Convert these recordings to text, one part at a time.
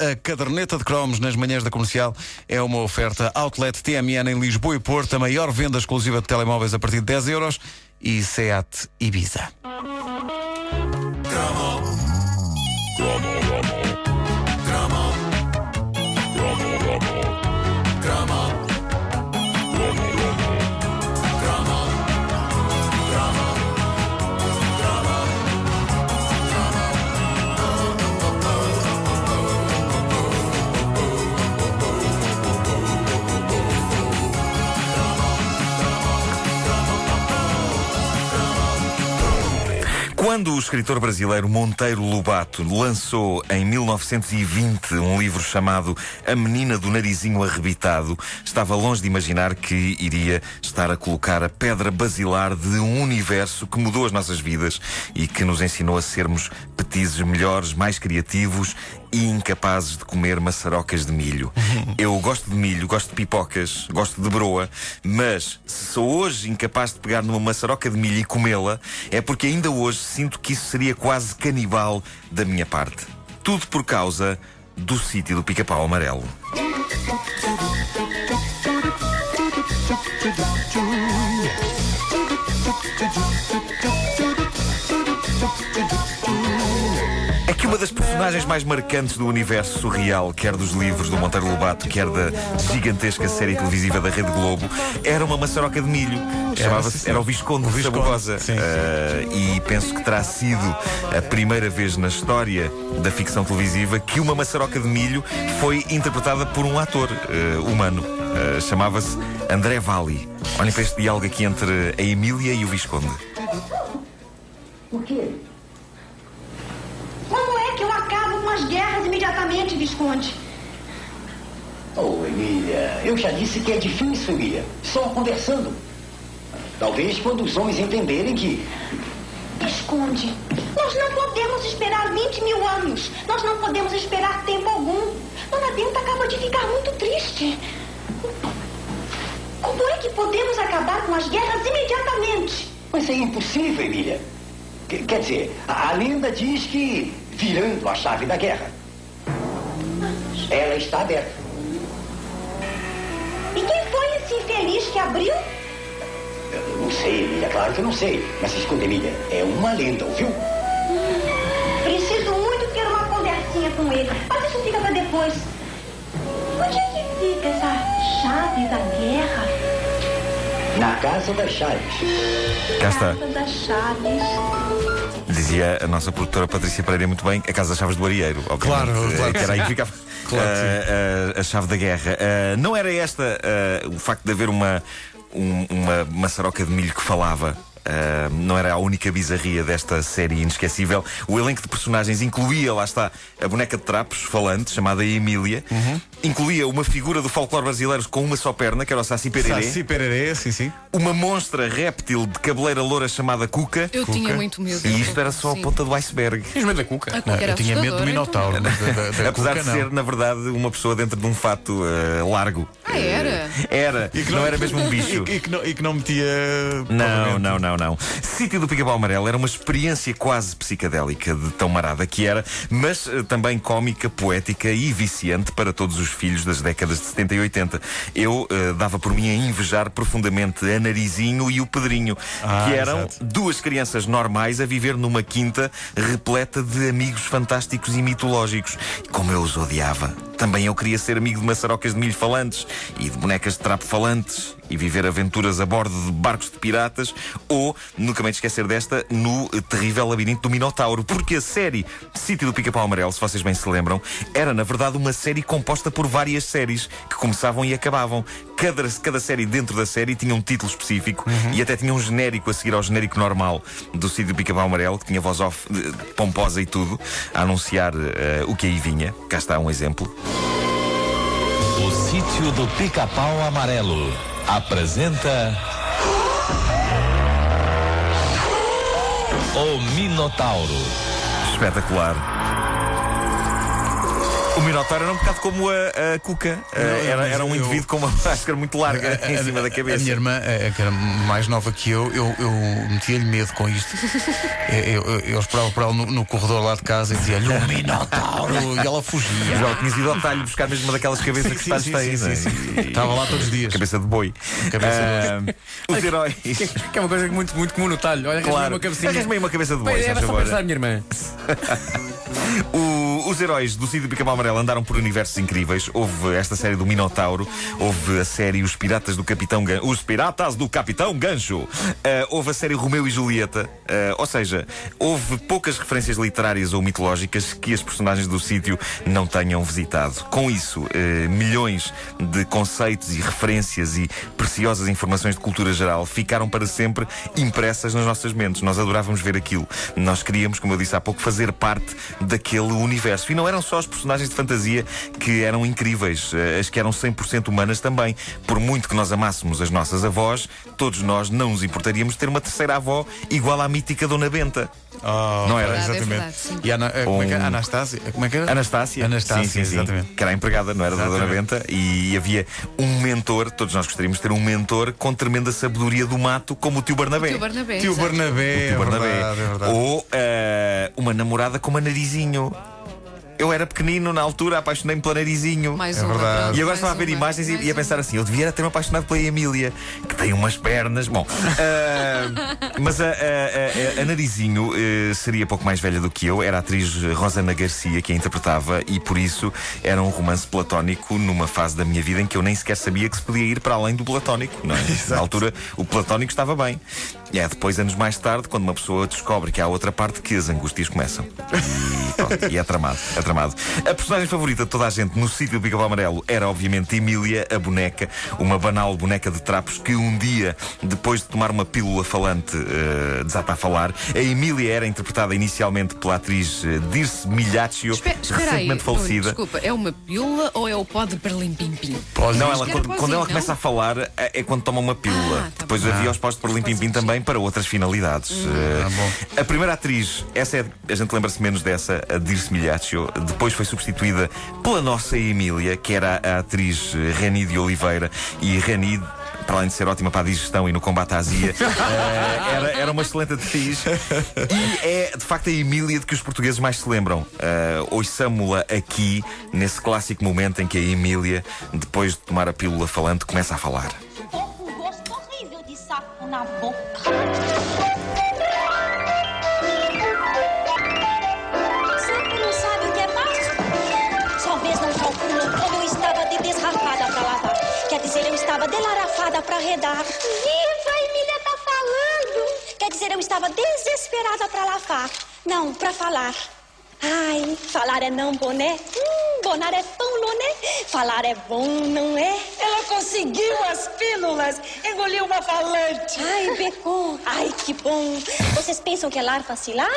A caderneta de cromos nas manhãs da comercial é uma oferta Outlet TMN em Lisboa e Porto, a maior venda exclusiva de telemóveis a partir de 10 euros e SEAT Ibiza. Quando o escritor brasileiro Monteiro Lobato lançou em 1920 um livro chamado A Menina do Narizinho Arrebitado, estava longe de imaginar que iria estar a colocar a pedra basilar de um universo que mudou as nossas vidas e que nos ensinou a sermos petizes melhores, mais criativos e incapazes de comer maçarocas de milho. Eu gosto de milho, gosto de pipocas, gosto de broa, mas se sou hoje incapaz de pegar numa maçaroca de milho e comê-la, é porque ainda hoje sinto que isso seria quase canibal da minha parte. Tudo por causa do sítio do pica-pau amarelo. É que uma das personagens mais marcantes do universo surreal, quer dos livros do Monteiro Lobato, quer da gigantesca série televisiva da Rede Globo, era uma maçaroca de milho. Chamava-se, era o Visconde de Sabugosa. Uh, e penso que terá sido a primeira vez na história da ficção televisiva que uma maçaroca de milho foi interpretada por um ator uh, humano. Uh, Chamava-se André Valli. Olhem para este diálogo aqui entre a Emília e o Visconde. O quê? Como é que eu acabo com as guerras imediatamente, Visconde? Oh, Emília, eu já disse que é difícil, Emília. Só conversando. Talvez quando os homens entenderem que. Visconde, nós não podemos esperar 20 mil anos. Nós não podemos esperar tempo algum. Dona Benta acaba de ficar muito triste. Como é que podemos acabar com as guerras imediatamente? Mas é impossível, Emília. Qu- Quer dizer, a, a lenda diz que virando a chave da guerra. Ela está aberta. E quem foi esse infeliz que abriu? Eu não sei, Emília, claro que eu não sei. Mas escuta, Emília, é uma lenda, ouviu? Preciso muito ter uma conversinha com ele. Mas isso fica para depois. Onde é que fica essa chave da guerra? Na Casa das Chaves. Cá está. Casa das chaves. Dizia a nossa produtora Patrícia Pereira muito bem, a Casa das Chaves do Arieiro, obviamente. Claro, claro que era aí que ficava Claro que ah, ah, a chave da guerra. Não era esta o facto de haver uma, um- uma maçaroca de milho que falava. ah, não era a única bizarria desta série inesquecível. O elenco de personagens incluía, lá está, a boneca de trapos falante, chamada Emília. Uhum. Incluía uma figura do folclore brasileiro com uma só perna, que era o Saci Pererê. Saci Pererê, sim, sim. Uma monstra réptil de cabeleira loura chamada Cuca. Eu tinha muito medo. E isto era só a ponta do iceberg. Tens medo da cuca? A Não, cuca eu tinha medo do assustadora, Minotauro, então. mas da, da, da Apesar Cuca de não. ser, na verdade, uma pessoa dentro de um fato eh, largo. Ah, era? Era. E que não, era mesmo um bicho. E, e que não, e que não metia. Não, não, não, não. Sítio do Pica-Pau Amarelo era uma experiência quase psicadélica de tão marada que era, mas eh, também cómica, poética e viciante para todos os filhos das décadas de 70 e 80. Eu eh, dava por mim a invejar profundamente a Narizinho e o Pedrinho, Ah, que eram exato. duas crianças normais a viver numa quinta repleta de amigos fantásticos e mitológicos. Como eu os odiava. Também eu queria ser amigo de maçarocas de milho falantes e de bonecas de trapo falantes e viver aventuras a bordo de barcos de piratas ou, nunca me esquecer desta, no terrível labirinto do Minotauro. Porque a série Sítio do Pica-Pau Amarelo, se vocês bem se lembram, era na verdade uma série composta por várias séries que começavam e acabavam. Cada, cada série dentro da série tinha um título específico e até tinha um genérico a seguir ao genérico normal do Sítio do Pica-Pau Amarelo, que tinha voz off eh, pomposa e tudo, a anunciar eh, o que aí vinha. Cá está um exemplo. O sítio do Pica-Pau Amarelo apresenta. O Minotauro. Espetacular. O Minotauro era um bocado como a, a Cuca. Eh, era, era um eu- indivíduo com uma máscara muito larga em cima da A cabeça. minha irmã, a- a que era mais nova que eu, eu, eu metia-lhe medo com isto. Eu, eu, eu esperava por ela no, no corredor lá de casa e dizia-lhe um Minotauro e ela fugia. Já tinhas ido ao talho buscar mesmo uma daquelas cabeças que sim, têm. é? Estava lá todos os dias. Cabeça de boi. Cabeça de Ah, Os heróis. Que é uma coisa muito, muito comum no talho. Olha, Claro. uma cabecinha. Arranjei uma cabeça de boi, Era só favor. pensar, minha irmã. O- os heróis do do Pica-Pau Amarelo andaram por universos incríveis. Houve esta série do Minotauro, houve a série Os Piratas do Capitão Gancho. Os Piratas do Capitão Gancho. Ah, houve a série Romeu e Julieta. Ah, ou seja, houve poucas referências literárias ou mitológicas que as personagens do sítio não tenham visitado. Com isso, eh, milhões de conceitos e referências e preciosas informações de cultura geral ficaram para sempre impressas nas nossas mentes. Nós adorávamos ver aquilo. Nós queríamos, como eu disse há pouco, fazer parte daquele universo. E não eram só as personagens de fantasia que eram incríveis, eh, as que eram 100% humanas também. Por muito que nós amássemos as nossas avós, todos nós não nos importaríamos de ter uma terceira avó igual à mítica Dona Benta. Não era? verdade, é Exatamente. sim. e a Ana, como é que é? Um- Anastasia? Como é que era? Anastácia. Anastácia, sim, sim, sim. exatamente. Que era a empregada, não era da Dona Exatamente. Benta. E havia um mentor, todos nós gostaríamos de ter um mentor com tremenda sabedoria do mato, como o tio Barnabé. Tio Barnabé. Tio. Barnabé, Tio é Barnabé. verdade, é verdade. Ou eh, uma namorada com uma narizinho. Eu era pequenino na altura, apaixonei-me pela narizinho. Mais É uma. verdade. E agora estava a ver uma, imagens e ia pensar uma. assim: eu devia ter-me apaixonado pela Emília, que tem umas pernas. Bom, ah, mas a, a- a- a Narizinho eh, seria pouco mais velha do que eu, era a atriz Rosana Garcia que a interpretava e por isso era um romance platónico numa fase da minha vida em que eu nem sequer sabia que se podia ir para além do platónico. Não é? Na altura, o platónico estava bem. E é depois, anos mais tarde, quando uma pessoa descobre que há outra parte, que as angústias começam. E, pronto, e é tramado, é tramado. A personagem favorita de toda a gente no sítio do Pica-Pau Amarelo era, obviamente, Emília, a boneca, uma banal boneca de trapos que um dia, depois de tomar uma pílula falante, eh, desata a falar. A Emília era interpretada inicialmente pela atriz eh, Dirce Milhaccio, Espe- aí. recentemente Nuno, falecida. Desculpa, é uma pílula ou é o pó de Berlim Pim Pim? Não, ela, quando, quando ela começa a falar é é quando toma uma pílula. Ah, tá Depois bom. havia os pós de Berlim Pim Pim também para outras finalidades. Eh, Ah, bom. a primeira atriz, essa é, a gente lembra-se menos dessa, a Dirce Milhaccio, depois foi substituída pela nossa Emília, que era a atriz eh, Reni de Oliveira. E Reni para além de ser ótima para a digestão e no combate à azia, eh, era, era uma excelente atriz. E é, de facto, a Emília de que os portugueses mais se lembram. Uh, Ouçamo-la aqui, nesse clássico momento em que a Emília, depois de tomar a pílula falante, começa a falar. Estava delarafada pra redar. Viva, a Emília tá falando! Quer dizer, eu estava desesperada pra lavar. Não, pra falar. Ai, falar é não, boné. Hum, bonar é pão, né? Falar é bom, não é? Ela conseguiu as pílulas, engoliu uma falante. Ai, becou. Ai, que bom. Vocês pensam que é lar facilar?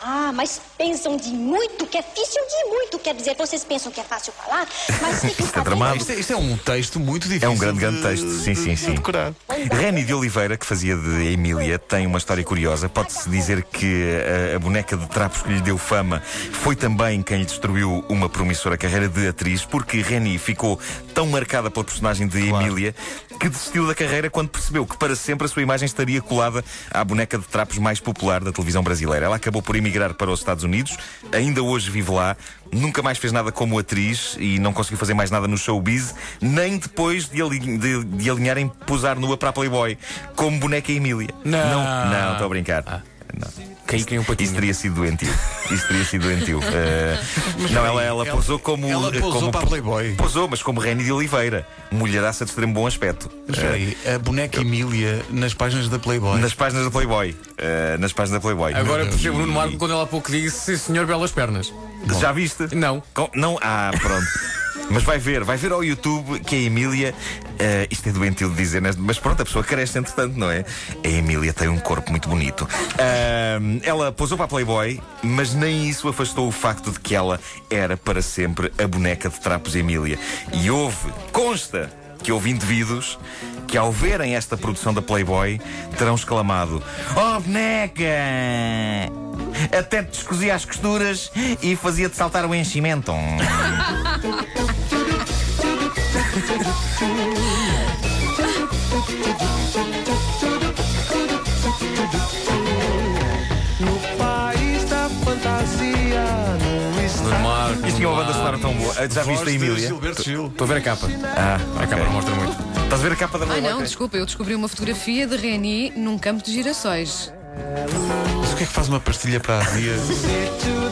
Ah, mas pensam de muito, que é difícil de muito. Quer dizer, vocês pensam que é fácil falar, mas fiquem Isto é tramado. Isto, é- isto é um texto muito difícil. É um grande, grande de- texto. Sim, de- sim, sim. decorar. Reni de Oliveira, que fazia de Emília, tem uma história curiosa. Pode-se dizer que a, a boneca de trapos que lhe deu fama foi também quem lhe destruiu uma promissora carreira de atriz, porque Reni ficou tão marcada pela personagem de Emília que desistiu da carreira quando percebeu que para sempre a sua imagem estaria colada à boneca de trapos mais popular da televisão brasileira. Ela acabou por emigrar para os Estados Unidos, ainda hoje vive lá, nunca mais fez nada como atriz e não conseguiu fazer mais nada no showbiz, nem depois de, ali- de, de alinhar em posar nua para a Playboy, como boneca Emília. Não. Não, não, estou a brincar. Não. Caí que um patinho. Isso teria sido doentio. Isso teria sido doentio. Eh, não, ela, ela ela- posou como. ela posou como para a Playboy. Posou, mas como Reni de Oliveira. Mulheraça de extremo bom aspecto. Aí, a boneca Emília nas páginas da Playboy. Nas páginas da Playboy. Eh, nas páginas da Playboy. Agora percebo o Nuno Marco quando ele há pouco disse Sim, senhor, belas pernas. Já viste? Não. Com- não? Ah, pronto. Mas vai ver, vai ver ao YouTube que a Emília. eh, isto é doentio de dizer, né? mas pronto, a pessoa cresce entretanto, não é? A Emília tem um corpo muito bonito. Ah, ela posou para a Playboy, mas nem isso afastou o facto de que ela era para sempre a boneca de trapos Emília. E houve, consta que houve indivíduos que ao verem esta produção da Playboy terão exclamado: Oh boneca! Até te descosia as costuras e fazia-te saltar o enchimento. país da fantasia, não No mar. Isto tinha uma banda sonora tão boa. Ah, Já viste a Emília? Estou a ver a capa. Ah, A capa não mostra muito. Estás a ver a capa da Ai novela? não, desculpa, eu descobri uma fotografia de Reni num campo de girassóis. Mas o que é que faz uma pastilha para a azia?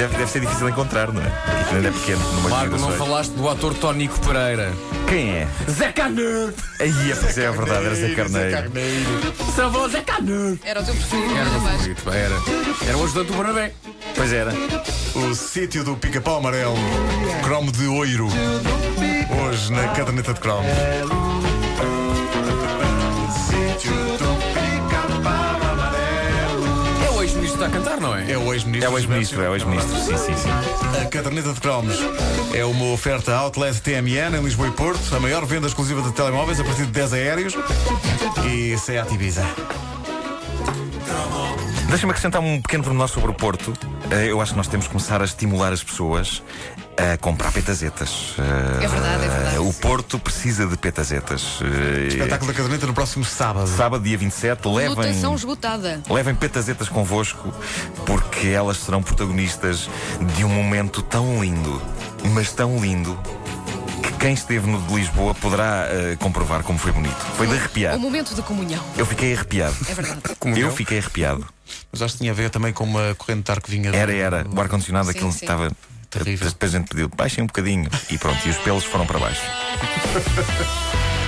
Deve, deve ser difícil de encontrar, não é? E ainda é pequeno, numa Marco, não falaste do ator Tónico Pereira. Quem é? Zé Carneiro! Aí, pois é, é verdade, era Zé Carneiro. Salvou Zé Carneiro! Era o teu preferido, Era o meu rapaz. favorito, pá, era. Era o ajudante do Barnabé. Pois era. O sítio do pica-pau amarelo, cromo de oiro. Hoje na caderneta de cromo. Cantar, não é? É o ex-ministro. É o ex-ministro, é o ex-ministro. Sim, sim, sim. A caderneta de cromos é uma oferta Outlet TMN em Lisboa e Porto, a maior venda exclusiva de telemóveis a partir de 10 aéreos e Seat Ibiza. Deixa-me acrescentar um pequeno pormenor sobre o Porto. Eh, Eu acho que nós temos que começar a estimular as pessoas a comprar petazetas. Eh, É verdade, é verdade. O Porto precisa de petazetas. Eh, Espetáculo da caderneta no próximo sábado. Sábado, dia 27, levem. Lotação esgotada. Levem petazetas convosco, porque elas serão protagonistas de um momento tão lindo, mas tão lindo, quem esteve no de Lisboa poderá eh, comprovar como foi bonito. Foi de O arrepiar. momento de comunhão. Eu fiquei arrepiado. É verdade. Eu fiquei arrepiado. Mas acho que tinha a ver também com uma corrente de ar que vinha. Era, era. O ar-condicionado, aquilo sim. estava. Terrível. Depois a gente pediu, baixem um bocadinho. E pronto, e os pelos foram para baixo.